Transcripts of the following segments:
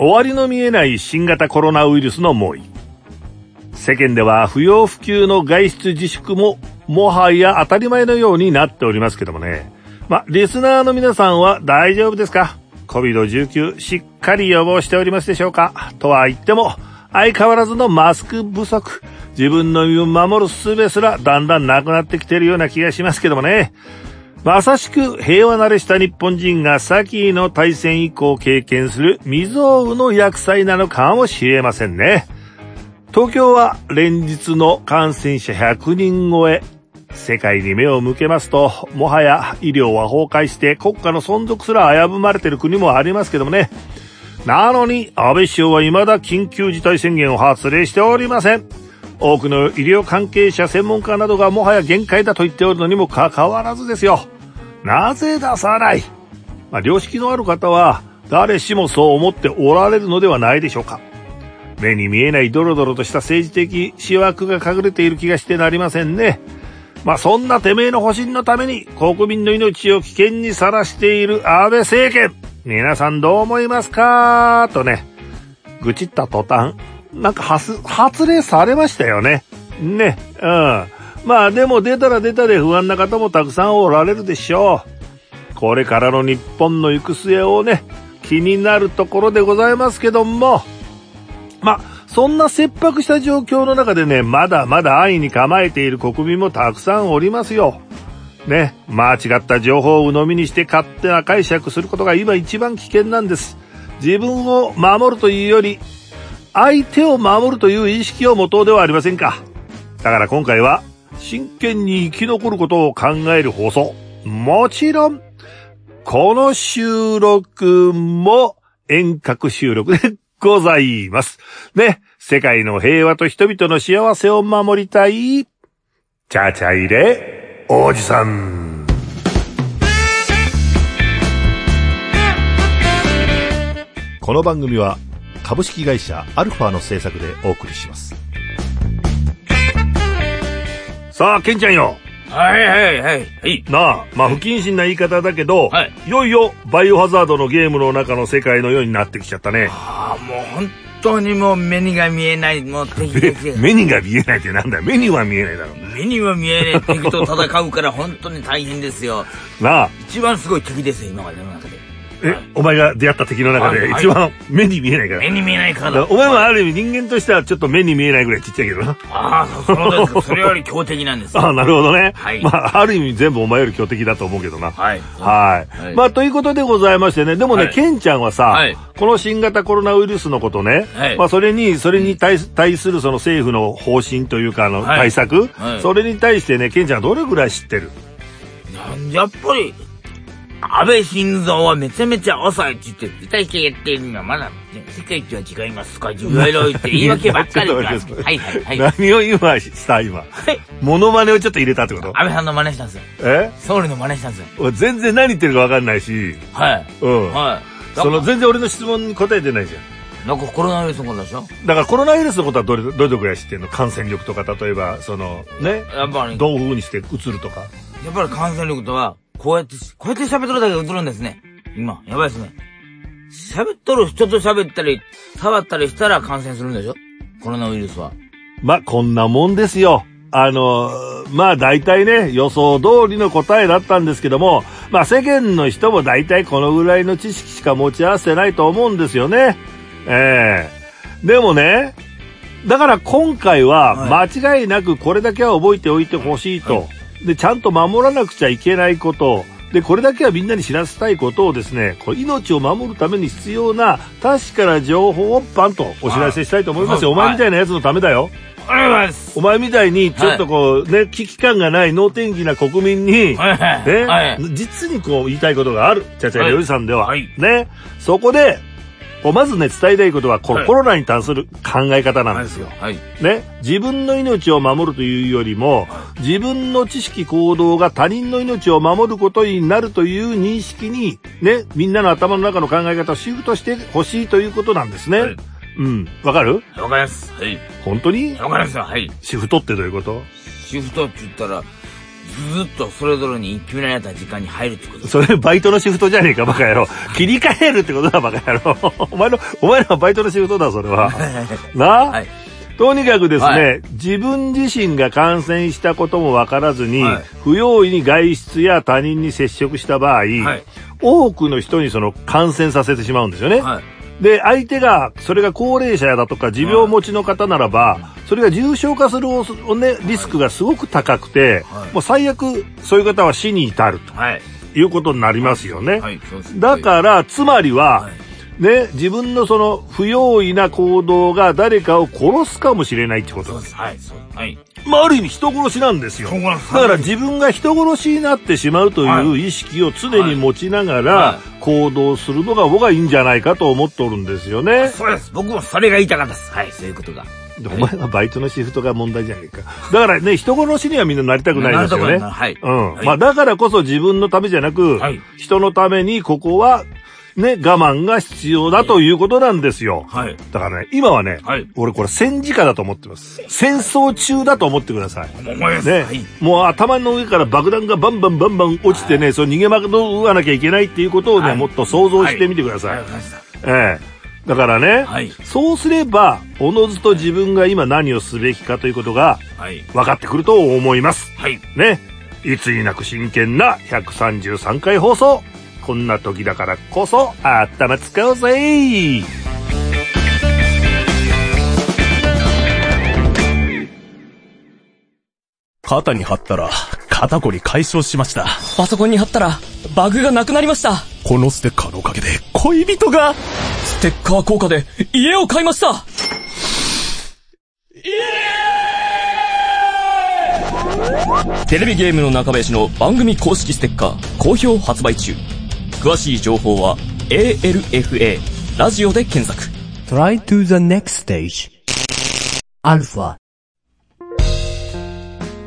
終わりの見えない新型コロナウイルスの猛威。世間では不要不急の外出自粛ももはや当たり前のようになっておりますけどもね。ま、リスナーの皆さんは大丈夫ですか ?COVID-19 しっかり予防しておりますでしょうか？とは言っても、相変わらずのマスク不足。自分の身を守る術すらだんだんなくなってきているような気がしますけどもね。まさしく平和慣れした日本人が先の大戦以降経験する未曾有の薬剤なのかもしれませんね。東京は連日の感染者100人超え。世界に目を向けますと、もはや医療は崩壊して国家の存続すら危ぶまれている国もありますけどもね。なのに、安倍首相は未だ緊急事態宣言を発令しておりません。多くの医療関係者、専門家などがもはや限界だと言っておるのにもかかわらずですよ。なぜ出さない？まあ、良識のある方は、誰しもそう思っておられるのではないでしょうか。目に見えないドロドロとした政治的思惑が隠れている気がしてなりませんね。まあ、そんなてめえの保身のために国民の命を危険にさらしている安倍政権。皆さんどう思いますか？とね、愚痴った途端、なんか発、発令されましたよね。ね、うん。まあでも出たら出たで不安な方もたくさんおられるでしょう。これからの日本の行く末をね、気になるところでございますけども、まあ、そんな切迫した状況の中でね、まだまだ安易に構えている国民もたくさんおりますよ。ね、間違った情報を鵜呑みにして勝手な解釈することが今一番危険なんです。自分を守るというより、相手を守るという意識を持とうではありませんか。だから今回は、真剣に生き残ることを考える放送。もちろん、この収録も遠隔収録でございます。ね、世界の平和と人々の幸せを守りたい、チャチャイレ、王子さん。この番組は株式会社アルファの制作でお送りします。さあ、ケンちゃんよ。はいはいはい。はい。なあ、まあ不謹慎な言い方だけど、はい、いよいよバイオハザードのゲームの中の世界のようになってきちゃったね。ああ、もう本当にもう目にが見えない、もう敵です目にが見えないってなんだ目には見えないだろ。目には見えない敵と戦うから本当に大変ですよ。なあ。一番すごい敵ですよ、今までの中で。え、お前が出会った敵の中で一番目に見えないから。目に見えないから。お前もある意味人間としてはちょっと目に見えないぐらいちっちゃいけどな。ああ、そうですか。それより強敵なんですああ、なるほどね。はい。まあ、ある意味全部お前より強敵だと思うけどな。はい。はい。まあ、ということでございましてね。でもね、ケンちゃんはさ、この新型コロナウイルスのことね、まあ、それに、それに対するその政府の方針というか、あの、対策、それに対してね、ケンちゃんどれぐらい知ってる？やっぱり、安倍晋三はめちゃめちゃ遅いって言って、歌い系やってるにはまだ、世界一は違いますか？いろいろ言って言い訳ばっかり はいはいはい。何を今した今？はい。モノマネをちょっと入れたってこと？安倍さんの真似したんですよ。え？総理の真似したんですよ。全然何言ってるかわかんないし。はい。うん。はい。その全然俺の質問に答えてないじゃん。なんかコロナウイルスのことでしょ？だからコロナウイルスのことはどれ、どれぐらい知ってんの？感染力とか、例えば、その、ね？やっぱり。どういう風にして移るとか。やっぱり感染力とは、こうやって、こうやって喋っとるだけで映るんですね。今、やばいですね。喋っとる人と喋ったり、触ったりしたら感染するんでしょ？コロナウイルスは。ま、こんなもんですよ。あの、まあ大体ね、予想通りの答えだったんですけども、まあ世間の人も大体このぐらいの知識しか持ち合わせないと思うんですよね。ええー、でもね、だから今回は間違いなくこれだけは覚えておいてほしいと。はいで、ちゃんと守らなくちゃいけないこと、で、これだけはみんなに知らせたいことをですね、こう命を守るために必要な確かな情報をパンとお知らせしたいと思いますよ。お前みたいなやつのためだよ。お前みたいに、ちょっとこう、ね、危機感がない脳天気な国民に、ね、実にこう言いたいことがある。ちゃちゃりおじさんでは。ね、そこで、まずね、伝えたいことは、このコロナに関する考え方なんですよ。はい。ね、自分の命を守るというよりも、自分の知識行動が他人の命を守ることになるという認識に、ね、みんなの頭の中の考え方をシフトしてほしいということなんですね。はい、うん。わかる？わかります。はい。本当に？わかりますはい。シフトってどういうこと？シフトって言ったら、ずっとそれぞれに決められた時間に入るってことそれバイトのシフトじゃねえか、バカ野郎。切り替えるってことだ、バカ野郎。お前の、お前らはバイトのシフトだ、それは。な、はい。とにかくですね、はい自分自身が感染したこともわからずに、はい不用意に外出や他人に接触した場合、はい。多くの人にその感染させてしまうんですよね。はい。で、相手が、それが高齢者だとか持病持ちの方ならば、それが重症化するおそおね、リスクがすごく高くて、はいもう最悪、そういう方は死に至るはい。ということになりますよね。はい。だから、つまりは、はいね、自分のその不用意な行動が誰かを殺すかもしれないってことです。はい。そう。はい。まあ、ある意味人殺しなんですよ。だから自分が人殺しになってしまうという意識を常に持ちながはらい行動するのが僕はいいんじゃないかと思っておるんですよね。そうです。僕もそれが言いたかったです。はい。そういうことが。お前はバイトのシフトが問題じゃねえか。だからね、人殺しにはみんななりたくないですよね。はい。うん。はいまあだからこそ自分のためじゃなく、はい人のためにここはね、我慢が必要だということなんですよ。はい。だからね、今はね、はい俺これ戦時下だと思ってます。戦争中だと思ってください。思います。ね、はい。もう頭の上から爆弾がバンバンバンバン落ちてね、その逃げ惑わなきゃいけないっていうことをね、はいもっと想像してみてください。はいええ。だからね、はいそうすれば、おのずと自分が今何をすべきかということがはい。分かってくると思います。はい。ね。いつになく真剣な133回放送。こんな時だからこそ頭使おうぜ肩に貼ったら肩こり解消しました。パソコンに貼ったら、バグがなくなりました。このステッカーのおかげで恋人がステッカー効果で家を買いましたテレビゲームの中林の番組公式ステッカー好評発売中。詳しい情報は ALFA ラジオで検索。Try to the next stage. Alpha.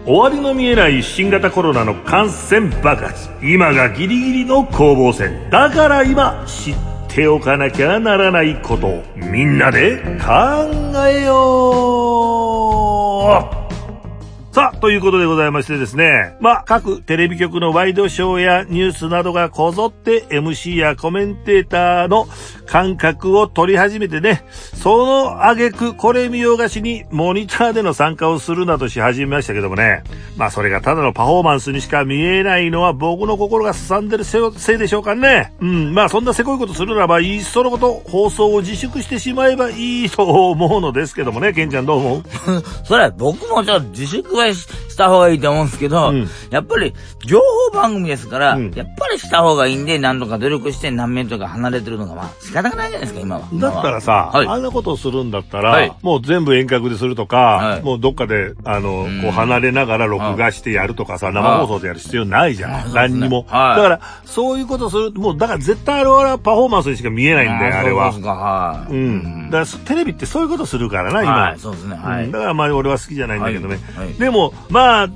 終わりの見えない新型コロナの感染爆発今がギリギリの攻防戦だから今知っておかなきゃならないことをみんなで考えようさあ、ということでございましてですね。まあ、各テレビ局のワイドショーやニュースなどがこぞって MC やコメンテーターの感覚を取り始めてね、その挙句これ見よがしにモニターでの参加をするなどし始めましたけどもね。まあ、それがただのパフォーマンスにしか見えないのは僕の心がすさんでるせいでしょうかね。うん、まあ、そんなせこいことするならば、いっそのこと放送を自粛してしまえばいいと思うのですけどもね。ケンちゃんどう思う？それ僕もちょっと自粛はしした方がいいと思うんですけど、うん。やっぱり情報番組ですから、うん。やっぱりした方がいいんで、何とか努力して何面とか離れてるのがまあ仕方がないじゃないですか、今は。だったらさ、はい。あんなことをするんだったら、はい。もう全部遠隔でするとか、はい。もうどっかで、あの、ん。こう離れながら録画してやるとかさ、生放送でやる必要ないじゃん。はい。何にも、はい。だから、そういうことする、もうだから絶対あれはパフォーマンスにしか見えないんだよ、あれは。そう。ですか、はい。うん。だからテレビってそういうことするからな、今。はい、そうですね、はい。うんだからまあ俺は好きじゃないんだけどね。でも、まあ、uh,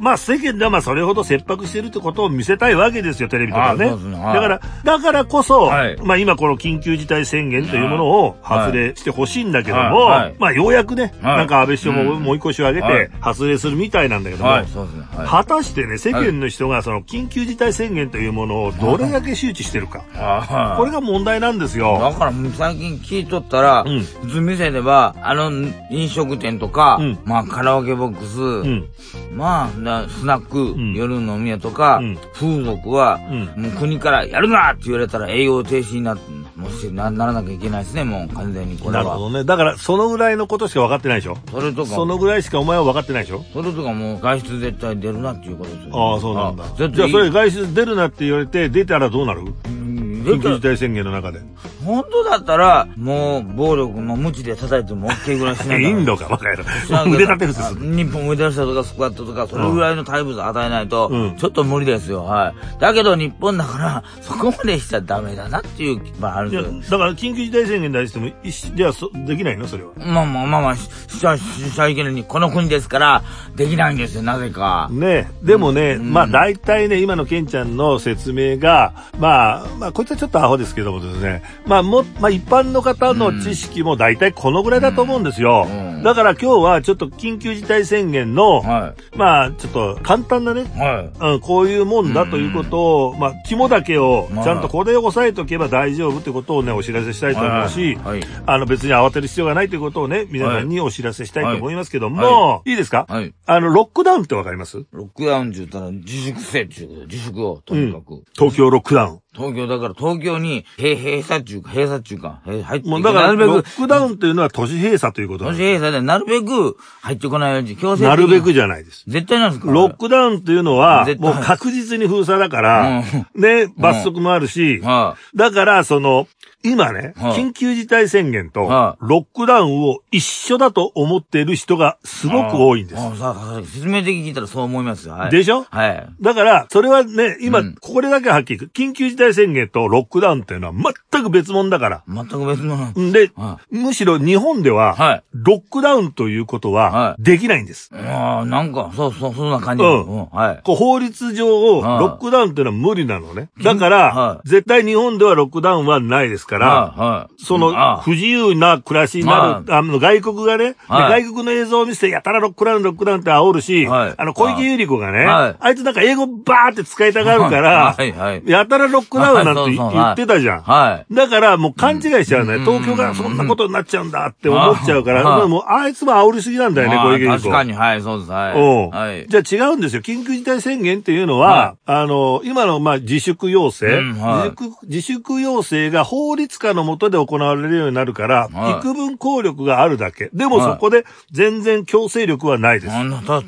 まあ世間ではまあそれほど切迫してるってことを見せたいわけですよ、テレビとかね。ね。はい。だから、だからこそ、はい。まあ今この緊急事態宣言というものを発令してほしいんだけども、はい。はい。まあようやくね、はい。なんか安倍首相もうん。もう一腰を上げはい。て発令するみたいなんだけども、はい、そうですね、はい。果たしてね、世間の人がその緊急事態宣言というものをどれだけ周知してるか。はい。これが問題なんですよ。だから最近聞いとったら、うん。普通店では、あの、飲食店とか、うん。まあカラオケボックス、うん。まあ、なスナック、ん。夜の飲み屋とか、うん。風俗は、うん。もう国からやるなって言われたら営業停止になもしなならなきゃいけないですね、もう完全にこれは。なるほどね。だからそのぐらいのことしか分かってないでしょ？それとか、そのぐらいしかお前は分かってないでしょ？それとかも。う外出絶対出るなっていうことですよ、ああ、そうなんだ。じゃあそれ外出出るなって言われて、出たらどうなる？うん緊急事態宣言の中で。本当だったら、もう暴力の無知で叩いても OK ぐらいしないインドか、バカ野郎知らんけど腕立て伏せする。日本腕立てとかスクワットとか、それぐらいの体物与えないとうん、ちょっと無理ですよ。はい。だけど日本だから、そこまでしちゃダメだなっていう、まああるんいやですよ。だから緊急事態宣言出しても、いしじゃあそ、できないの？それは。まあまあまあまあ、ししちゃ、しちゃいけないに、この国ですから、できないんですよ、なぜか。ねでもね、うんまあ大体ね、今のケンちゃんの説明が、まあ、まあこいつ方ちょっとアホですけどもですね、まあも、まあ一般の方の知識も大体このぐらいだと思うんですよ。うんだから今日はちょっと緊急事態宣言の、はまあちょっと簡単なね、い。はい。うん、こういうもんだということを、まあ、肝だけを、ちゃんとこれを押さえておけば大丈夫ってことをね、お知らせしたいと思うし、はい。あの、別に慌てる必要がないということをね、皆さんにお知らせしたいと思いますけども、、はいいですか？はい。あの、ロックダウンってわかります？ロックダウンって言ったら自粛せっていう自粛を、とにかく。東京ロックダウン。東京だから東京に閉閉鎖中か、閉鎖中か、へ入ってもうだから、なるべく、ロックダウンというのは都市閉鎖ということなんでもし閉鎖でなるべく入ってこないように、強制的なるべくじゃないです。絶対なんですか？ロックダウンというのは、絶対もう確実に封鎖だから、ね、罰則もあるし、はだから、その、今ね、はい緊急事態宣言とは、ロックダウンを一緒だと思っている人がすい。ごく多いんです。さあ、説明的に聞いたらそう思いますよ。はい。でしょ？はい。だから、それはね、今、うんこれだけはっきり言う。緊急事態宣言とロックダウンっていうのは全く別物だから。全く別の。んで、はむしろ日本では、はい。ロックダウンということはは、できないんです。ああ、なんか、そうそう、そんな感じ。うんうん。はい。こう法律上、はいロックダウンっていうのは無理なのね。だから、はい絶対日本ではロックダウンはないですから、はい。はい。そのあ、不自由な暮らしになる、あの、外国がね、ではい外国の映像を見せて、やたらロックダウン、ロックダウンって煽るし、はいあの、小池百合子がね、はいあいつなんか英語バーって使いたがるから、はい、はい。やたらロックダウンなんて言ってたじゃん。はい。だからもう勘違いしちゃうね。うん東京がそんなことになっちゃうんだって思っちゃうから、はいもうあいつも煽りすぎなんだよね、まあ小池百合子。確かに、はい、そうです。はい。じゃあ違うんですよ。緊急事態宣言っていうのは、あの、今の、まあ、自粛要請、自粛、自粛要請が法律下の下で行われるようになるから、はい幾分効力があるだけ。でもはいそこで全然強制力はないです。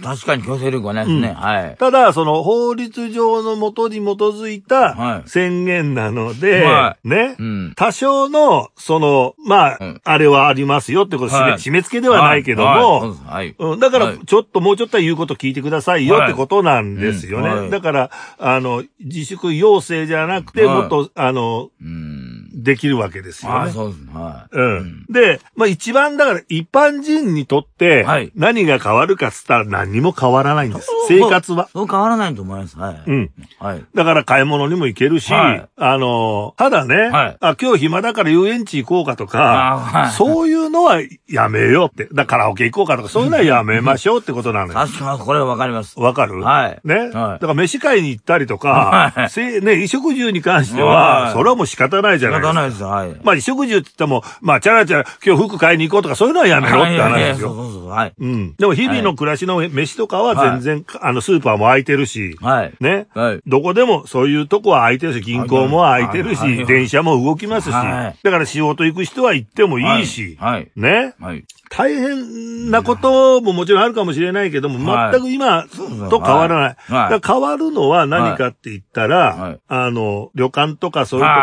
確かに強制力はないですね。はい。ただ、その法律上の下に基づいた宣言なので、はね、うん。多少の、その、まあ、うん。あれはありますよってこと、締めはい。締め付けではないけどはい。も、はい。うん、だからはい、ちょっと、もうちょっとは言うこと聞いてくださいよってことなんですよね。だから、あの、自粛要請じゃなくて、はい。もっと、あの、うん。できるわけですよあね。そうですね。はうい。ん。で、まあ一番だから一般人にとってはい、何が変わるかっつったら何にも変わらないんです。生活は。そう変わらないと思います。はい。うん。はい。だから買い物にも行けるし、はいあの、ただね、はいあ、今日暇だから遊園地行こうかとあか、はいそういうのはやめようって。だからカラオケ行こうかとか、そういうのはやめましょうってことなのよ。確かに、これはわかります。わかる？はいね、はいだから飯会に行ったりとか、はいせね、衣食住に関しては、はいそれはもう仕方ないじゃないですか。ないです。はい。まあ、衣食住って言っても、まあ、チャラチャラ、今日服買いに行こうとか、そういうのはやめろって話ですよ。そうそうそう。はい。うん。でも、日々の暮らしの飯とかは全然、あの、スーパーも空いてるし、はい。ね。はい。どこでもそういうとこは空いてるし、銀行も空いてるし、電車も動きますし、はいだから仕事行く人は行ってもいいし、はい。ね。はい。大変なことももちろんあるかもしれないけども、はい全く今と変わらない。はい変わるのは何かって言ったら、はいあの、旅館とかそういうとこを、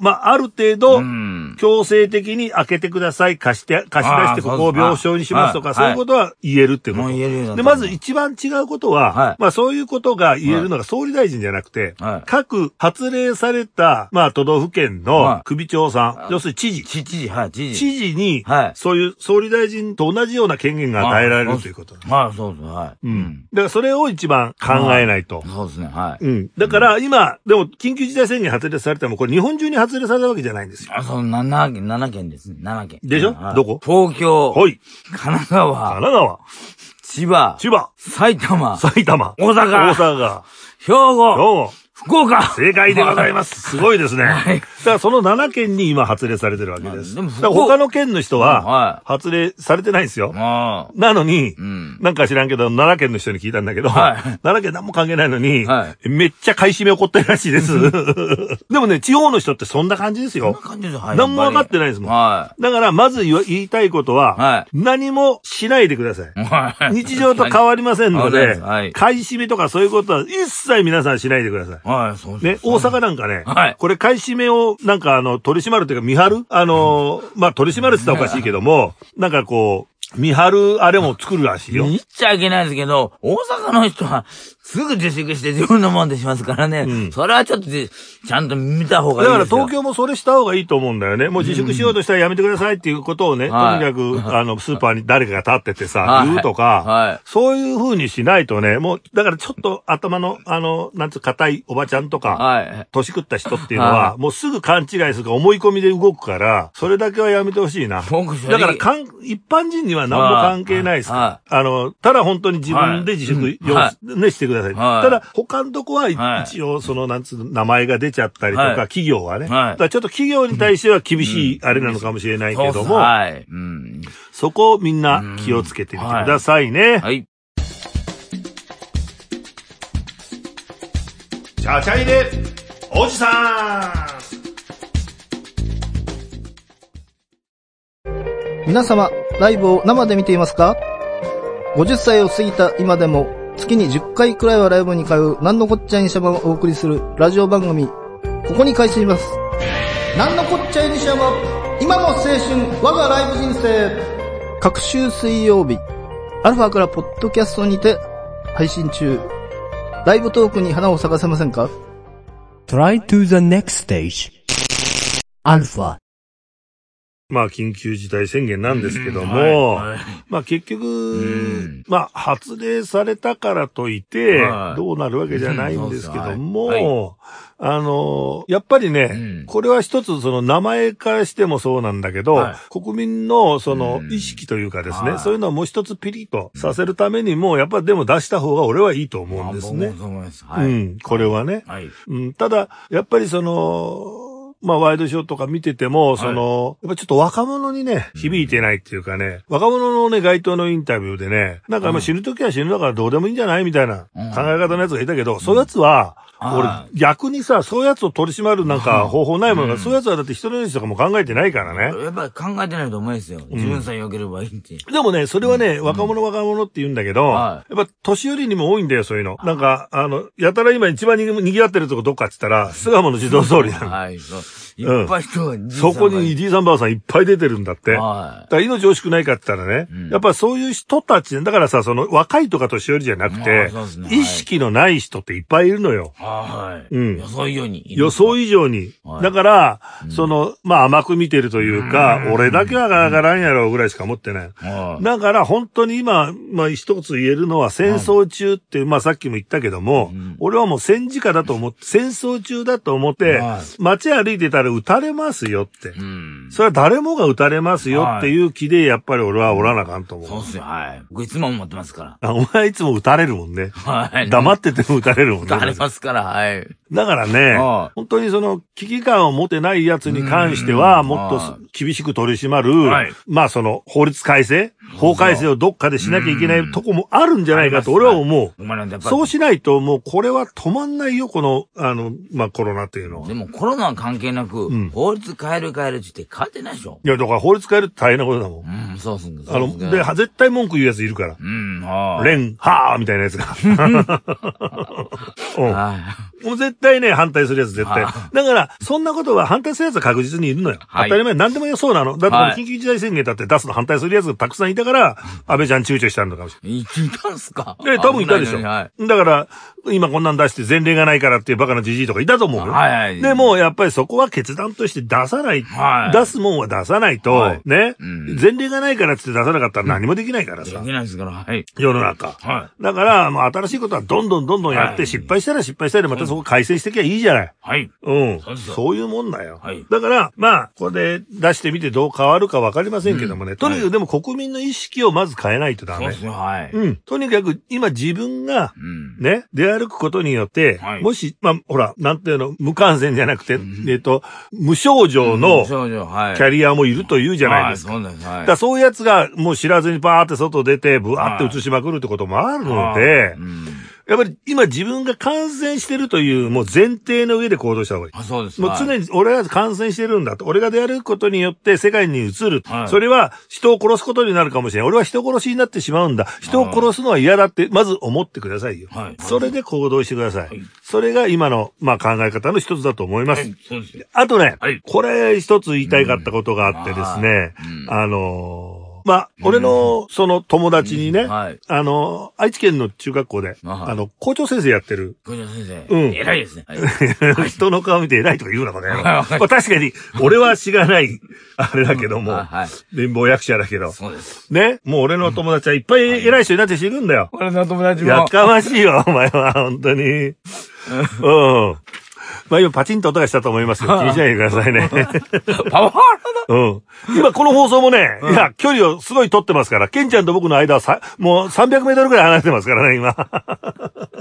まあ、ある程度、うん。強制的に開けてください、貸して、貸し出してここを病床にしますとか、はいそういうことは言えるってこと。で、まず一番違うことは、はいまあそういうことが言えるのが総理大臣じゃなくて、はい各発令された、まあ都道府県はいの首長さん、要するに知事、知知事、はい、知事。知事に、はいそういう総理大臣と同じような権限が与えられるということ。はい、そうです。はい。うん。だからそれを一番考えないと。そうですね。はい。うん。だから今、でも緊急事態宣言発令されても、これ日本中に発令されたわけじゃないんですよ。あ、そう、7県、7県ですね。7県。でしょ？はい。どこ？東京、はい。神奈川、神奈川、千葉、千葉、埼玉、埼玉、大阪。大阪、兵庫、どうも。福岡。正解でございます。すごいですね。はいだからその7県に今発令されてるわけです。でも他の県の人はは発令されてないんですよ。ああ。なのに、うん。なんか知らんけど、奈良県の人に聞いたんだけど、はい奈良県何も関係ないのに、はめっちゃ買い占め起こってるらしいです。でもね、地方の人ってそんな感じですよこんな。感じですはい。何も分かってないですもん。はだから、まず言いたいことは、はい何もしないでください。い。はい。日常と変わりませんので、はい買い占めとかそういうことは一切皆さんしないでください。はい、そうね、大阪なんかね、はい。これ買い占めを、なんかあの、取り締まるというか見張るあの、まあ、取り締まるって言ったらおかしいけども、なんかこう、見張るあれも作るらしいよ。言っちゃいけないですけど、大阪の人は、すぐ自粛して自分のもんでしますからね。うんそれはちょっとじちゃんと見た方がいだから。東京もそれした方がいいと思うんだよね。もう自粛しようとしたらやめてくださいっていうことをね、はいとにかく、あの、スーパーに誰かが立っててさ、はい言うとか、はいそういう風にしないとね、もう、だからちょっと頭の、あの、なんつう、硬いおばちゃんとか、はい。年食った人っていうのは、はもうすぐ勘違いするか思い込みで動くから、それだけはやめてほしいな。だからかん、一般人には何も関係ないですから。はあの、ただ本当に自分で自粛、ね、してください。はいただ、他のとこは、はい一応、その、なんつうの、名前が出ちゃったりとか、はい企業はね。はいだちょっと企業に対しては厳しい、あれなのかもしれないけども、はい。うん。そこをみんな気をつけてみてくださいね。はい。チャチャイで、おじさ皆様、ライブを生で見ていますか ?50 歳を過ぎた今でも、月に10回くらいはライブに通う、なんのこっちゃいにしゃばをお送りするラジオ番組、ここに開始します。なんのこっちゃいにしゃば、今の青春、我がライブ人生。各週水曜日、アルファからポッドキャストにて配信中。ライブトークに花を咲かせませんか？Try to the next stage. Alpha. まあ、緊急事態宣言なんですけども、はいまあ結局ん、まあ発令されたからといっては、いどうなるわけじゃないんですけども、あの、やっぱりねうん、これは一つその名前からしてもそうなんだけどはい、国民のそのうん意識というかですね、はいそういうのをもう一つピリッとさせるためにも、やっぱりでも出した方が俺はいいと思うんですねあ僕も。そう思います。はい。うん、これはね。はい。うん、ただ、やっぱりその、まあ、ワイドショーとか見てても、その、やっぱちょっと若者にね、響いてないっていうかね、若者のね、街頭のインタビューでね、なんかまあ死ぬ時は死ぬだからどうでもいいんじゃないみたいなうん。考え方のやつがいたけど、そういうやつは、あ俺、逆にさ、そういうやつを取り締まるなんか方法ないものが、そういうやつはだって人の命とかも考えてないからね。やっぱり考えてないと思いますよ。自分さえ良ければいいって。でもね、それはね、若者若者って言うんだけど、はやっぱ年寄りにも多いんだよ、そういうの。なんか、あの、やたら今一番に賑わってるとこどっかって言ったら、巣鴨の児童通りなの。はい。そういっぱい人が、そこにじいさんばあさんいっぱい出てるんだって。だはから命惜しくないかって言ったらね、うんやっぱそういう人たち、だからさ、その若いとか年寄りじゃなくまてね、はい意識のない人っていっぱいいるのよ。い。はい。うん予想以上に。予想以上に。はいだから、その、まあ甘く見てるというか、俺だけはわからんやろうぐらいしか思ってない。はい。だから本当に今、まあ一つ言えるのは戦争中って、まあさっきも言ったけども、うん俺はもう戦時下だと思って、戦争中だと思ってはい、街歩いてたら撃たれますよって。うん。それは誰もが撃たれますよっていう気で、やっぱり俺はおらなあかんと思う。そうっすよ。はい。僕いつも思ってますかあお前いつも撃たれるもんね。ら。はい。黙ってても撃たれるもんね。ありますから、はい。だからねはい、本当にその危機感を持てない奴に関しては、うんもっとは厳しく取り締まるはい、まあその法律改正法改正をどっかでしなきゃいけないとこもあるんじゃないかと俺は思う。そうしないともうこれは止まんないよ、この、あの、まあコロナっていうのは。でもコロナは関係なく、ん法律変える変えるって言って変わってないでしょ。いや、だから法律変えるって大変なことだもん。うん、そうっすね。あの、で、絶対文句言う奴いるから。うん、はい。レン、はーみたいなやつが。うん はもう絶対ね、反対するやつ絶対。はだから、そんなことは反対するやつは確実にいるのよ。はい当たり前、何でもそうなの。だって緊急事態宣言だって出すの反対するやつがたくさんいたから、安倍ちゃん躊躇したのかもしれい。いたんすか？ない。で、多分いたでしょ。だから、今こんなん出して前例がないからっていうバカなじじいとかいたと思うよ。はいはいでも、やっぱりそこは決断として出さない。はい出すもんは出さないと、はいね、うん前例がないからって出さなかったら何もできないからさ、はい。できないですから、はい。世の中。はだから、もう新しいことはどんどんどんどんやって、はい失敗したら失敗したらまたそこ改正してきゃいいじゃない。はい。うんそういうもんだよ。はいだから、まあ、これで出してみてどう変わるかわかりませんけどもね。とにかくでも国民の意識をまず変えないとダメそうっ。すよ、はい。うん。とにかく今自分が、うん。ね、出歩くことによって、はいもし、まあ、ほら、なんていうの、無感染じゃなくて、えっと、無症状のキ。ャリアもいるというじゃないですか。はい、そうです。はい。だそういうやつがもう知らずにバーって外出て、ブワーって移しまくるってこともあるのでう、ん。やっぱり今自分が感染してるというもう前提の上で行動した方がいい。あ、そうです。もうはい常に俺は感染してるんだと。俺が出歩くことによって世界に移る。はいそれは人を殺すことになるかもしれない。俺は人殺しになってしまうんだ。人を殺すのは嫌だって、まず思ってくださいよ。はいそれで行動してください。はいそれが今の、まあ、考え方の一つだと思います。はい、そうですよ。あとね、はいこれ一つ言いたいかったことがあってですね、うんあのーまあ、俺の、その友達にね、はい。あの、愛知県の中学校で、ああの、校長先生やってる、小島先生。うん偉いですね。はい。人の顔見て偉いとか言うな、この野まあ確かに、俺はしがない、あれだけどもはい、はい。貧乏役者だけど。そうです。ね、もう俺の友達はいっぱい偉い人になって知るんだよ。俺の友達も。やかましいよ、お前は、本当に。うん。まあ今パチンと音がしたと思いますよ。気にしないでくださいね。パワハ うん。今この放送もね、いや、距離をすごい取ってますから、ケンちゃんと僕の間はさ、もう300メートルくらい離れてますからね、今。ラ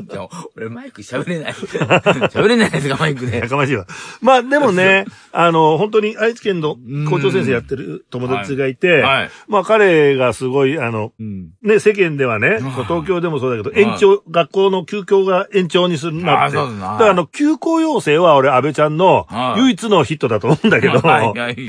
だ俺マイク喋れない。喋れないですか、マイクでや。かましいわ。まあでもね、あの、本当に愛知県の校長先生やってる友達がいて、はいはいまあ彼がすごい、あの、うん。ね、世間ではね、東京でもそうだけど、延長、学校の休校が延長にするなって。だからあの、休校要請は俺、安倍ちゃんのはい唯一のヒットだと思うんだけど、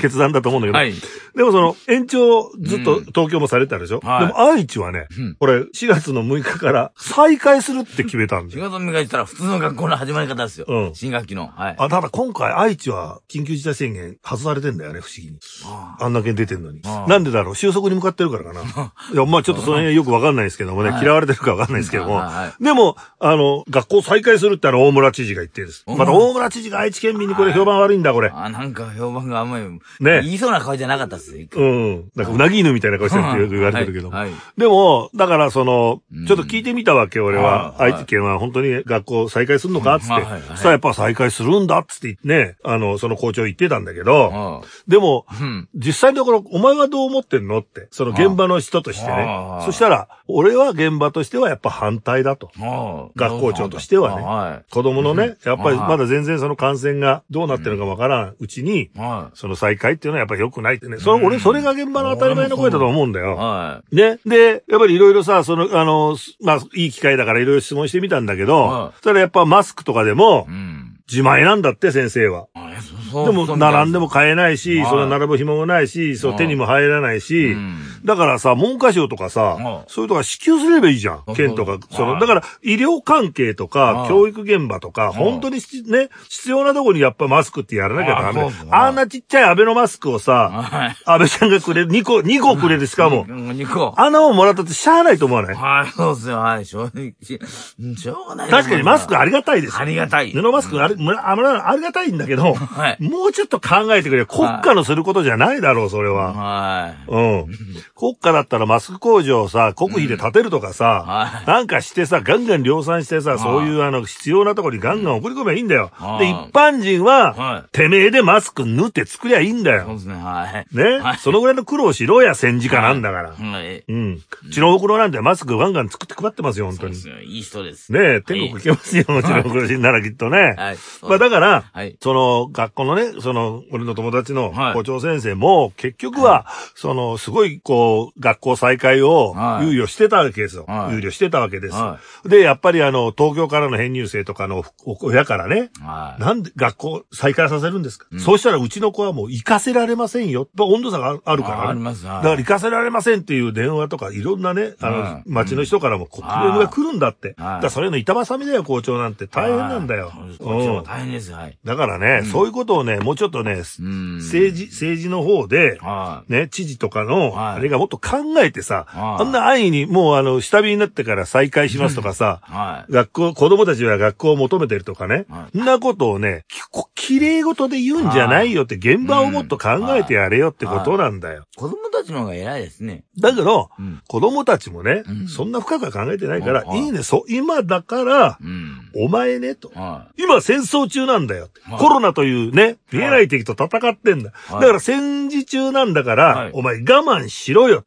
決断だと思うんだけど、はい。でもその、延長ずっと東京もされてたでしょ、はいでも愛知はね、うんこれ4月の6日から再開するって決めたんだ仕よ。事見返したら普通の学校の始まり方ですよ。うん新学期の。はい。あ、ただ今回愛知は緊急事態宣言外されてんだよね、不思議に。ああんだけ出てんのになんでだろう？収束に向かってるからかな。いや、まあちょっとその辺よくわかんないですけどもね、はい嫌われてるかわかんないですけどもはいは。でも、あの、学校再開するってあの、大村知事が言ってるんです。おまた大村知事が愛知県民にこれ評判悪いんだ、これ。あ、なんか評判があんまり、ね。言いそうな顔じゃなかったっすよ。うん。なんか、うなぎ犬みたいな顔してるってよく言われてるけど。はいはい。でも、だからそのうん、ちょっと聞いてみたわけ、俺は。はい。愛知県は本当に学校再開するのか？っつって。そしたらやっぱ再開するんだ？っつって言ってね、あの、その校長言ってたんだけど、あでも、うん。実際のところ、お前はどう思ってんの？って、その現場の人としてね。そしたら、俺は現場としてはやっぱ反対だと。学校長としてはね。は子供のね、やっぱりまだ全然その感染がどうなってるのかわからんうちに、い。はその再開っていうのはやっぱり良くないってね。それ、俺、それが現場の当たり前の声だと思うんだい。よ。はね。で、やっぱりいろいろさ、その、あの、すまあ、いい機会だからいろいろ質問してみたんだけど、はいやっぱマスクとかでもい。う、ん。自前なんだって先生は。あそでも、並んでも買えないし、はいその並ぶ紐もないし、そうはい手にも入らないし、うんだからさ、文科省とかさは、いそういうとこ支給すればいいじゃん。県とか、その、はいだから、医療関係とかは、い教育現場とか、い本当にしね、必要なとこにやっぱマスクってやらなきゃダメあんなちっちゃいアベノマスクをさ、はい。安倍ちゃんがくれる、2個、2個くれるしかも。うん2個。あんなもんもらったってしゃあないと思わない？はい、そうですよ。はい、正直。うんしょうがない。確かにマスクありがたいですあ。りがたい。布マスクあれ、むらあむらありがたいんだけど、はい。もうちょっと考えてくれよ。国家のすることじゃないだろう、それは。はい。うん。国家だったらマスク工場をさ、国費で建てるとかさ、はいなんかしてさ、ガンガン量産してさ、そういうあの、必要なところにガンガン送り込めばいいんだよ。はいで、一般人は、はいてめえでマスク縫って作りゃいいんだよ。そうですね、はい。ね、はいそのぐらいの苦労しろや、戦時下なんだから。はい。うん。うちのお袋なんてマスクガンガン作って配ってますよ、本当に。そうですよ。いい人です。ねえ、天国行けますよ、もちろん、苦しいならきっとね。はい。まあだから、はい。その学校のね、その俺の友達のはい校長先生も、結局は、そのすごいこう、学校再開をはい猶予してたわけですよ。はい猶予してたわけです。で、やっぱりあの、東京からの編入生とかの親からね、はい。なんで学校再開させるんですか、そうしたらうちの子はもう行かせられませんよ。まあ温度差があるからね。ああります。だだから行かせられませんっていう電話とかいろんなね、あの、はい町の人からもこクレームが来るんだって。はいだからそれの板挟みだよ、校長なんて。大変なんだよ。こっちもうん大変です。はい。だからね、そういうことをね、もうちょっとね、うん。政治、政治の方で、はね、知事とかの、はい。あれがもっと考えてさ、はい。あんな安易にもうあの、下火になってから再開しますとかさ。学校、子供たちは学校を求めてるとかね、はい。そんなことをね、綺麗事で言うんじゃないよって、現場をもっと考えてやれよってことなんだよ。子供たちの方が偉いですね。だけど、うん。子供たちもね、うんそんな深くは考えてないから、はいいいね、そう、今だから、うん。お前ね、と。は今戦争中なんだよ。はいコロナというね、見えない敵と戦ってんだ。はいだから戦時中なんだから、はいお前我慢しろよ。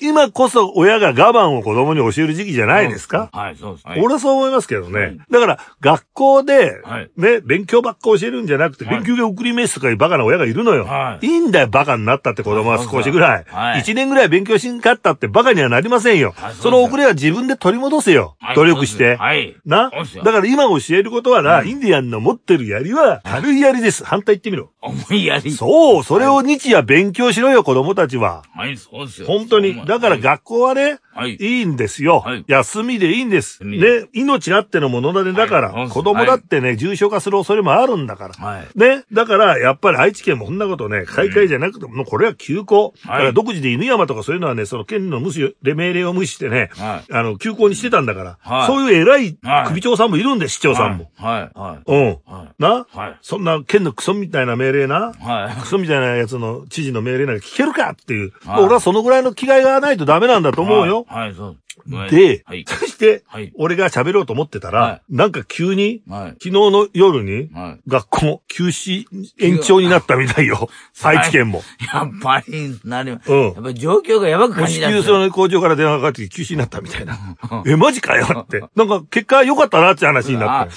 今こそ親が我慢を子供に教える時期じゃい。ないですか、はい、そうです。はい俺はそう思いますけどね。はいだから、学校で、はいね、勉強ばっか教えるんじゃなくて、はい勉強が送り飯とかいうバカな親がいるのよ。はいいんだよ、バカになったって子供は少しぐらい。はい一年ぐらい勉強しんかったってバカにはなりませんよ。はいその遅れは自分で取り戻せよ。はい努力して。はい。な？だから今教えることはな、インディアンの持ってる槍は軽い槍です。反対言ってみろ。思いやり。そう、それを日夜勉強しろよ、子供たちは。はい、そうですよ。本当に。だから学校はね、はい。いいんですよ。はい休みでいいんです。ね、命あってのものだね。だから、はい子供だってね、重症化する恐れもあるんだから。はい。ね。だから、やっぱり愛知県もそんなことね、開会じゃなくても、もうこれは休校。だから独自で犬山とかそういうのはね、その県の無視、命令を無視してね、はあの、休校にしてたんだから、はいそういう偉いはい首長さんもいるんで、市長さんも。はい。はい。うん。はい。な、はい。そんな県のクソみたいな命令な、はい。クソみたいなやつの知事の命令なんか聞けるかっていう。はい俺はそのぐらいの気概がないとダメなんだと思うよ。はい。はい、そう。はいで、はい。そして、はい。俺が喋ろうと思ってたら、はいなんか急に、はい。昨日の夜に、はい。学校休止延長になったみたいよ。愛知県も。やっぱり、なります。うんやっぱり状況がやばく感じたんですよ。給その工場から電話がかかって休止になったみたいな。え、マジかよって。なんか結果良かったなって話になって。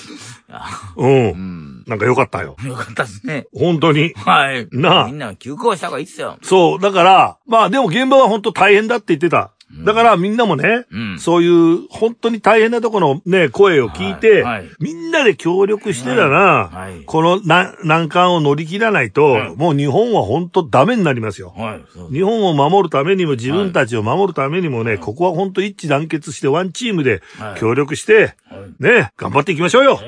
あう。うんん。なんか良かったよ。よかったですね。本当に。はい。なあみんな休校した方がいいっすよ。そう。だから、まあでも現場は本当大変だって言ってた。だからみんなもね、うん。そういう本当に大変なところのね、声を聞いて、はいはい。みんなで協力してだな、はいこのな難関を乗り切らないと、はい。もう日本は本当ダメになりますよ。日本を守るためにも自分たちを守るためにもね、ここは本当一致団結してワンチームではい。協力して、はい。ね、頑張っていきましょうよ。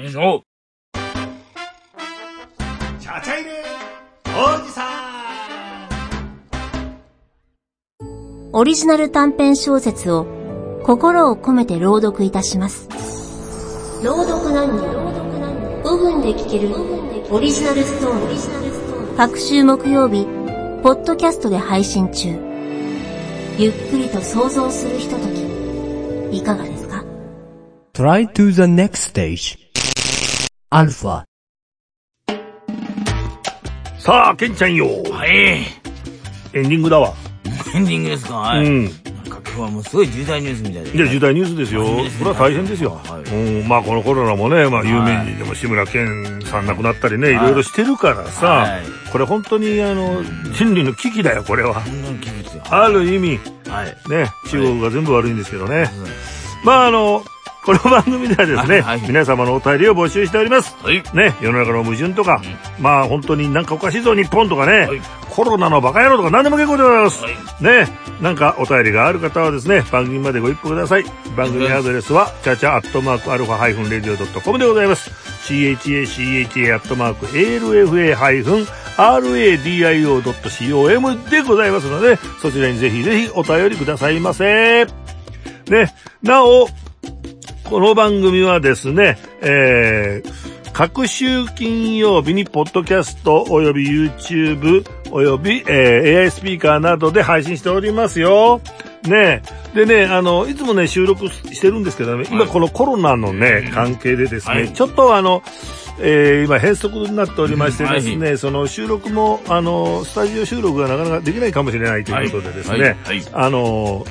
オリジナル短編小説を心を込めて朗読いたします。朗読何人5分で聞けるオリジナルストーリー。各週木曜日、ポッドキャストで配信中。ゆっくりと想像するひととき、いかがですか？Try to the next stage. Alpha. さあ、ケンちゃんよ。はい。エンディングだわ。エンディングですか？はい。うん。なんか今日はもうすごい重大ニュースみたいで。いや、重大ニュースですよこれは大変ですよ。はいうん、まあ、このコロナもね、まあ、有名人でも志村けんさん亡くなったりね、いろいろしてるからさ、はいこれ本当に、あの、人類の危機だよ、これは。ある意味、はい。ね、中国が全部悪いんですけどね。まあ、あの、この番組ではですね、はい皆様のお便りを募集しております。はい。ね、世の中の矛盾とか、まあ本当になんかおかしいぞ日本とかね、はいコロナのバカ野郎とか何でも結構でございます。はいね、なんかお便りがある方はですね、番組までご一報ください。番組アドレスは、チャチャアットマークアルファハイフンレディオドットコムでございます。CHACHA アットマーク ALFA ハイフン RADIO.com でございますので、そちらにぜひぜひお便りくださいませ。ね、なお、この番組はですね、えー、各週金曜日にポッドキャストおよび YouTube および、えー AI スピーカーなどで配信しておりますよ。ねでね、あの、いつもね、収録してるんですけどね、今このコロナのね、関係でですね、はい。ちょっとあの、えー今変則になっておりましてですね、その収録も、あの、スタジオ収録がなかなかできないかもしれないということでですね、はい。はい。あの、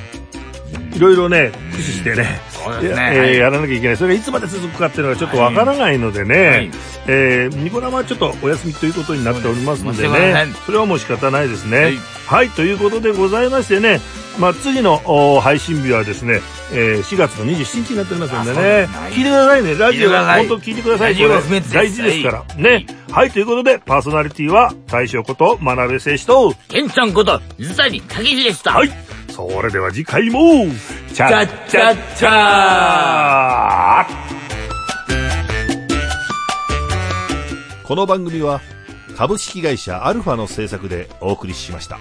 いろいろね、駆使してね、ねやえーはいやらなきゃいけない。それがいつまで続くかっていうのがちょっとわからないのでね、はいえーニコ生はちょっとお休みということになっておりますのでねね、それはもう仕方ないですね。は、はいいということでございましてね、まあ、次のお配信日はですね、えー4月の27日になっておりますのでね聞いてくださいね。ラジオ聞いてください本当聞いてください。これ大事ですから。ね。はい、ということで、パーソナリティは大将こと真鍋誠士と、ケンちゃんこと、水谷武史でした。はい。それでは次回も、チャチャッチャッチャーこの番組は株式会社アルファの制作でお送りしました。